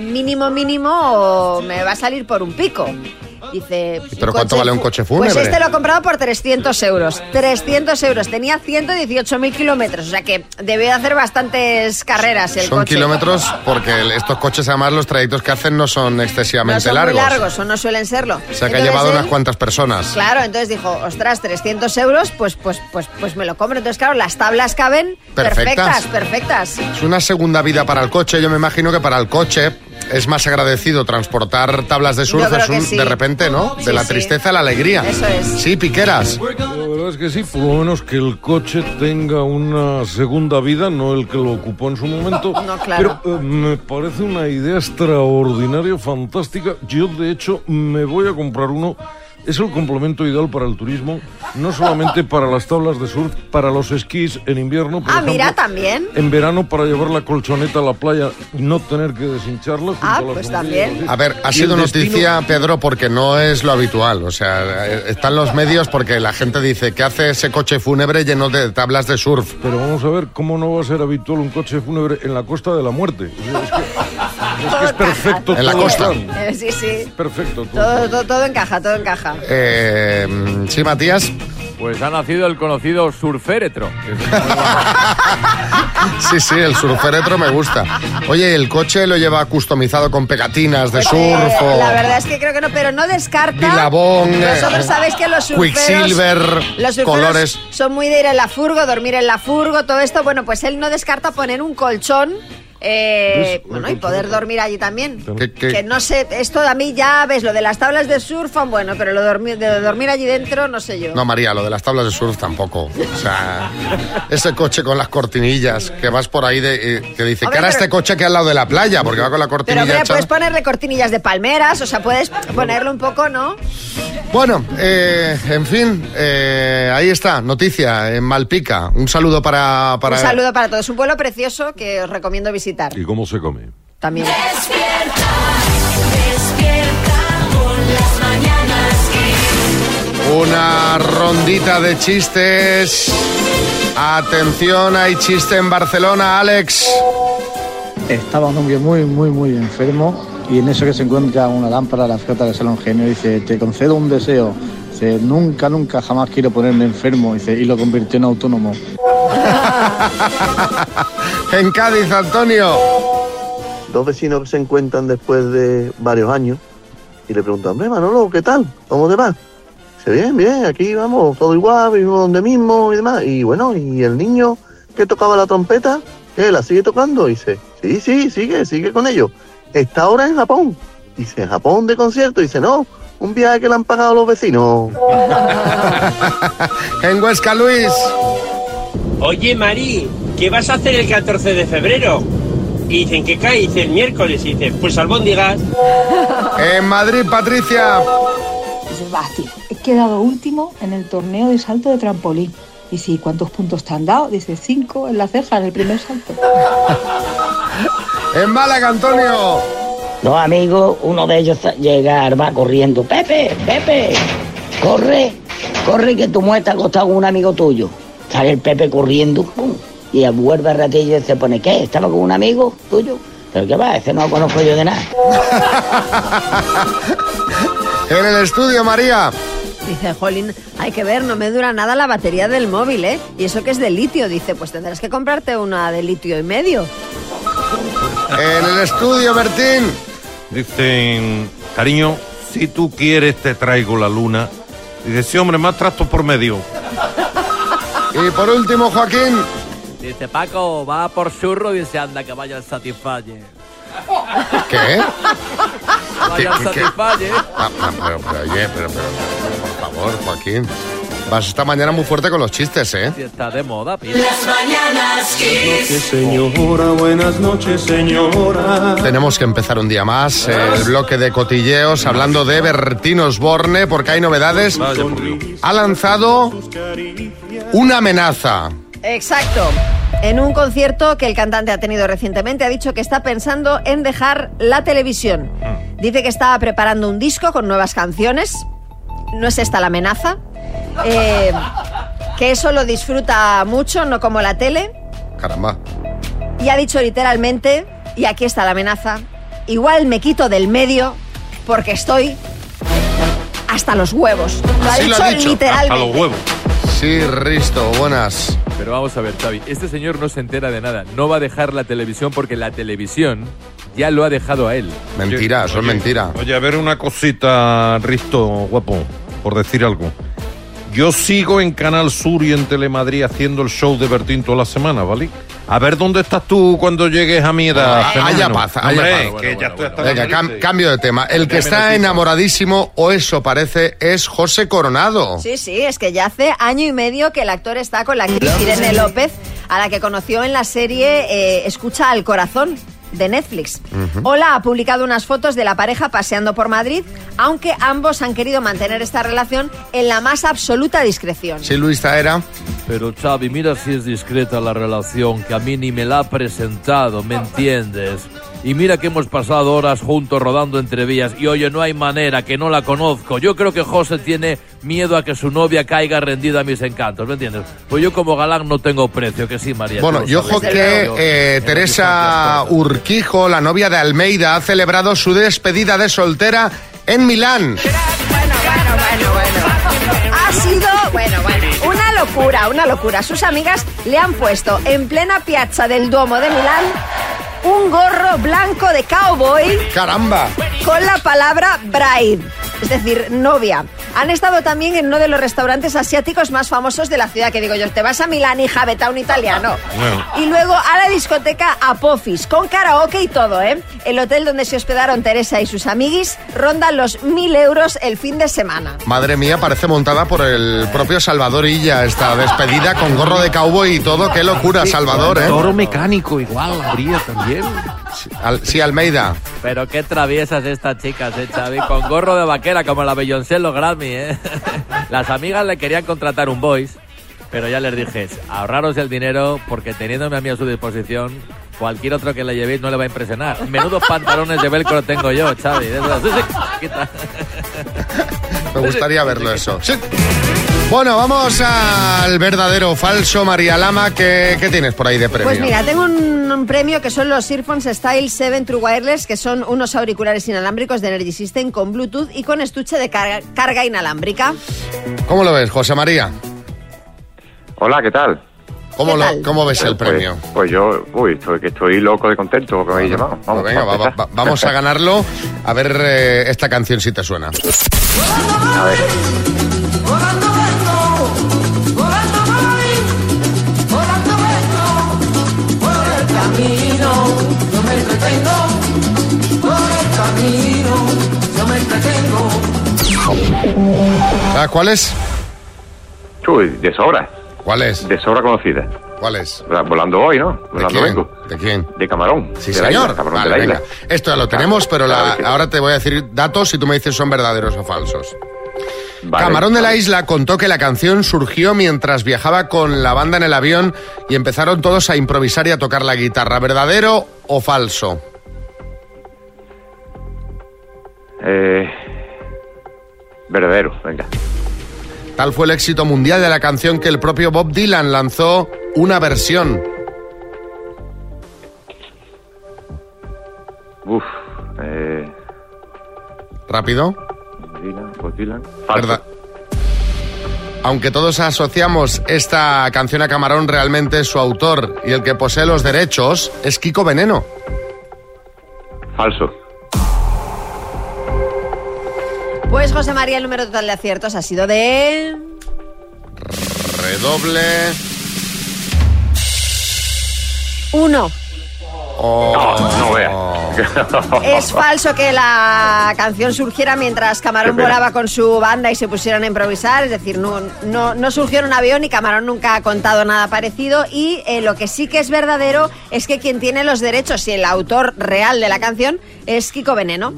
mínimo, mínimo, me va a salir por un pico. Dice... ¿pero cuánto vale un coche fúnebre? Pues este lo he comprado por 300 euros. 300 euros. Tenía 118.000 kilómetros. O sea que debe de hacer bastantes carreras el son coche. kilómetros porque estos coches además los trayectos que hacen no son No excesivamente son largos. muy largos o no suelen serlo. O sea que ha Entonces llevado él- unas cuantas personas. Claro, entonces dijo, ostras, 300 euros, pues, pues, pues, pues me lo compro. Entonces, claro, las tablas caben Perfectas. perfectas, perfectas. Es una segunda vida para el coche. Yo me imagino que para el coche es más agradecido transportar tablas de surf. Es un- sí. de repente, ¿no? De la sí. tristeza a la alegría. Eso es. Sí, piqueras. La verdad es que sí, por lo menos que el coche tenga una segunda vida, no el que lo ocupó en su momento. (laughs) No, claro. Pero eh, me parece una idea extraordinaria, fantástica. Yo, de hecho, me voy a comprar uno. Es el complemento ideal para el turismo, no solamente para las tablas de surf, para los esquís en invierno, por Ah, ejemplo, mira, también. en verano para llevar la colchoneta a la playa y no tener que deshincharla. junto Ah, a las pues también. así. A ver, ha sido destino- noticia, Pedro, porque no es lo habitual. O sea, eh, están los medios porque la gente dice que hace ese coche fúnebre lleno de tablas de surf. Pero vamos a ver cómo no va a ser habitual un coche fúnebre en la costa de la muerte. O sea, es, que, es que es perfecto. En la costa. Eh, sí, sí. Perfecto. todo. Todo, todo, encaja, todo encaja. Eh, sí, Matías. Pues ha nacido el conocido surféretro. Sí, sí, el surféretro me gusta. Oye, ¿el coche lo lleva customizado con pegatinas de surf Eh, o la verdad es que creo que no, pero no descarta. Billabong, eh, Vosotros sabéis que los surferos. Quicksilver, los surferos colores? Son muy de ir en la furgo, dormir en la furgo, todo esto. Bueno, pues él no descarta poner un colchón. Eh, ¿Ves? bueno, y poder dormir allí también. ¿Qué- qué? Que no sé, esto a mí ya ves, lo de las tablas de surf, bueno, pero lo de dormir, de dormir allí dentro, no sé yo. No, María, lo de las tablas de surf tampoco. O sea, ese coche con las cortinillas que vas por ahí de, eh, que dice, Hombre, que ahora pero- este coche que al lado de la playa, porque va con la pero cortinilla hombre, hecha- puedes ponerle cortinillas de palmeras, o sea, puedes ponerlo un poco, ¿no? Bueno, eh, en fin, eh, ahí está, noticia en Malpica. Un saludo para... para... Un saludo para todos. Un pueblo precioso que os recomiendo visitar ¿Y cómo se come? también. Despierta, despierta con las mañanas. Una rondita de chistes. Atención, hay chiste en Barcelona, Alex. Estaba un hombre muy, muy, muy enfermo y en eso que se encuentra una lámpara, la flota de Salón Genio, dice, te concedo un deseo. Dice, nunca, nunca, jamás quiero ponerme enfermo. Dice, y lo convirtió en autónomo. (laughs) En Cádiz, Antonio. Dos vecinos que se encuentran después de varios años y le preguntan, hombre, Manolo, ¿qué tal? ¿Cómo te va? Dice, bien, bien, aquí vamos, todo igual, vivimos donde mismo y demás. Y bueno, ¿y el niño que tocaba la trompeta? ¿Qué, la sigue tocando? Dice, sí, sí, sigue, sigue con ello. Está ahora en Japón. Dice, ¿en Japón de concierto? Dice, no, un viaje que le han pagado los vecinos. (laughs) En Huesca, Luis. Oye, Mari, ¿qué vas a hacer el 14 de febrero? Y dicen que cae, dice el miércoles, y dice, pues albóndigas. En Madrid, Patricia. Dice, va, tío, he quedado último en el torneo de salto de trampolín. Y sí, ¿cuántos puntos te han dado? Dice, cinco en la ceja, en el primer salto. (laughs) En Málaga, Antonio. Dos amigos, uno de ellos llega, va corriendo. Pepe, Pepe, corre, corre que tu muerte ha costado un amigo tuyo. Sale el Pepe corriendo pum, y vuelve a ratillo y se pone, ¿qué? ¿Estaba con un amigo tuyo? ¿Pero qué va? Ese no lo conozco yo de nada. (laughs) En el estudio, María. Dice, Jolín, hay que ver, no me dura nada la batería del móvil, ¿eh? Y eso que es de litio. Dice, pues tendrás que comprarte una de litio y medio. En el estudio, Bertín. Dicen, cariño, si tú quieres te traigo la luna. Dice, sí, hombre, más trastos por medio. Y por último, Joaquín. Dice Paco, va por churro y se anda que vaya al Satisfyer. ¿Qué? (laughs) Vaya al. Satisfyer. Ah, ah, pero, pero, oye, pero, pero, por favor, Joaquín. Vas esta mañana muy fuerte con los chistes, ¿eh? Está de moda, pide. Las mañanas Kiss. Señora, buenas noches, señora. Tenemos que empezar un día más el bloque de cotilleos hablando de Bertín Osborne porque hay novedades. Ha lanzado una amenaza. Exacto. En un concierto que el cantante ha tenido recientemente, ha dicho que está pensando en dejar la televisión. Dice que estaba preparando un disco con nuevas canciones. No es esta la amenaza. Eh, que eso lo disfruta mucho, no como la tele. Caramba. Y ha dicho literalmente, y aquí está la amenaza, igual me quito del medio porque estoy hasta los huevos. Lo ha dicho, lo ha dicho. literalmente. huevos. Sí, Risto, buenas. Pero vamos a ver, Xavi, este señor no se entera de nada. No va a dejar la televisión porque la televisión ya lo ha dejado a él. Mentira, eso es mentira. Oye, a ver una cosita, Risto, guapo, por decir algo. Yo sigo en Canal Sur y en Telemadrid haciendo el show de Bertín toda la semana, ¿vale? A ver dónde estás tú cuando llegues a mi edad. Venga, nariz. cam- cambio de tema. El que está enamoradísimo, o eso parece, es José Coronado. Sí, sí, es que ya hace año y medio que el actor está con la actriz Irene López, a la que conoció en la serie eh, Escucha al Corazón de Netflix. Hola ha publicado unas fotos de la pareja paseando por Madrid, aunque ambos han querido mantener esta relación en la más absoluta discreción. Sí, Luis Taera. Pero Xavi, mira si es discreta la relación, que a mí ni me la ha presentado, ¿me entiendes? Y mira que hemos pasado horas juntos rodando entre vías y oye, no hay manera que no la conozco. Yo creo que José tiene miedo a que su novia caiga rendida a mis encantos, ¿me entiendes? Pues yo como galán no tengo precio, que sí, María. Bueno, tú lo y sabes. ojo que eh, Teresa Urquijo, la novia de Almeida, ha celebrado su despedida de soltera en Milán. Ha sido, bueno, bueno, una locura, una locura. Sus amigas le han puesto en plena piazza del Duomo de Milán un gorro blanco de cowboy. ¡Caramba! Con la palabra bride, es decir, novia. Han estado también en uno de los restaurantes asiáticos más famosos de la ciudad, que digo yo, te vas a Milán, hija, vete a un italiano. Y luego a la discoteca Apophis, con karaoke y todo, ¿eh? El hotel donde se hospedaron Teresa y sus amiguis rondan los mil euros el fin de semana. Madre mía, parece montada por el propio Salvador Illa, esta despedida con gorro de cowboy y todo. ¡Qué locura, Salvador, eh! Toro mecánico igual habría también. Al- sí, Almeida. Pero qué traviesas estas chicas, eh, Xavi, con gorro de vaquera como la Beyoncé en los Grammy, eh. (laughs) Las amigas le querían contratar un voice, pero ya les dije, ahorraros el dinero porque teniéndome a mí a su disposición, cualquier otro que le llevéis no le va a impresionar. Menudos pantalones de velcro tengo yo, Xavi. Sí, sí. (laughs) Me gustaría verlo eso. Sí. Bueno, vamos al verdadero o falso, María Lama. ¿Qué, qué tienes por ahí de premio? Pues mira, tengo un, un premio que son los Earphones Style 7 True Wireless, que son unos auriculares inalámbricos de Energy System con Bluetooth y con estuche de carga, carga inalámbrica. ¿Cómo lo ves, José María? Hola, ¿qué tal? ¿Cómo, lo, cómo ves el Pues- premio? Pues, yo, uy, estoy, que estoy loco de contento porque me habéis llamado. Vamos, Pues venga, vamos va- va- vamos a ganarlo. A ver eh, esta canción si te suena. A ver. Ah, ¿Cuál es? Uy, de sobra. ¿Cuál es? De sobra conocida. ¿Cuál es? Volando hoy, ¿no? Volando quién? vengo. ¿De quién? De Camarón. Sí, de señor. isla, Camarón Vale, de la isla. Esto ya lo tenemos, pero la- ahora te voy a decir datos y tú me dices son verdaderos o falsos. Vale, Camarón de la. Isla contó que la canción surgió mientras viajaba con la banda en el avión y empezaron todos a improvisar y a tocar la guitarra. ¿Verdadero o falso? Eh, verdadero, venga. Tal fue el éxito mundial de la canción que el propio Bob Dylan lanzó una versión. Uf, eh, ¿Rápido? Dylan, Bob Dylan. ¿Verdad? Aunque todos asociamos esta canción a Camarón, realmente su autor y el que posee los derechos es Kiko Veneno. Falso. Pues José María, el número total de aciertos ha sido de... Redoble. Uno. No, no vea. (laughs) Es falso que la canción surgiera mientras Camarón volaba con su banda y se pusieron a improvisar, es decir, no, no, no surgió en un avión y Camarón nunca ha contado nada parecido y eh, lo que sí que es verdadero es que quien tiene los derechos y el autor real de la canción es Kiko Veneno.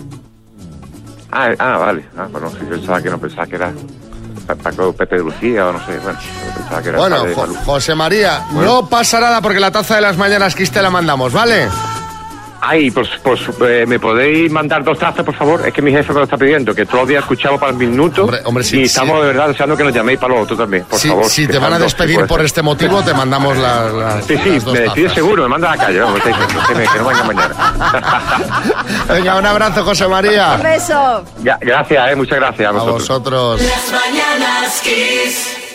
Ah, ah, vale. Ah, bueno, yo pensaba que no pensaba que era Pa- Paco Pepe de Lucía o no sé. Bueno, pensaba que era Bueno, Jo-. José María, Bueno. no pasa nada porque la taza de las mañanas Kiss te la mandamos, ¿vale? Ay, pues, pues eh, ¿me podéis mandar dos tazas, por favor? Es que mi jefe me lo está pidiendo, que todos los días escuchamos para el minuto. hombre, sí, y sí. estamos de verdad deseando que nos llaméis para los otros también, por Si, favor. si te van a dos, despedir por este motivo, te mandamos las, las- Sí, sí, las dos me despides seguro, me manda a la calle, vamos, que, no venga mañana. (laughs) Venga, un abrazo, José María. Un beso. Ya, gracias, eh, muchas gracias a A vosotros. vosotros. Las mañanas Kiss.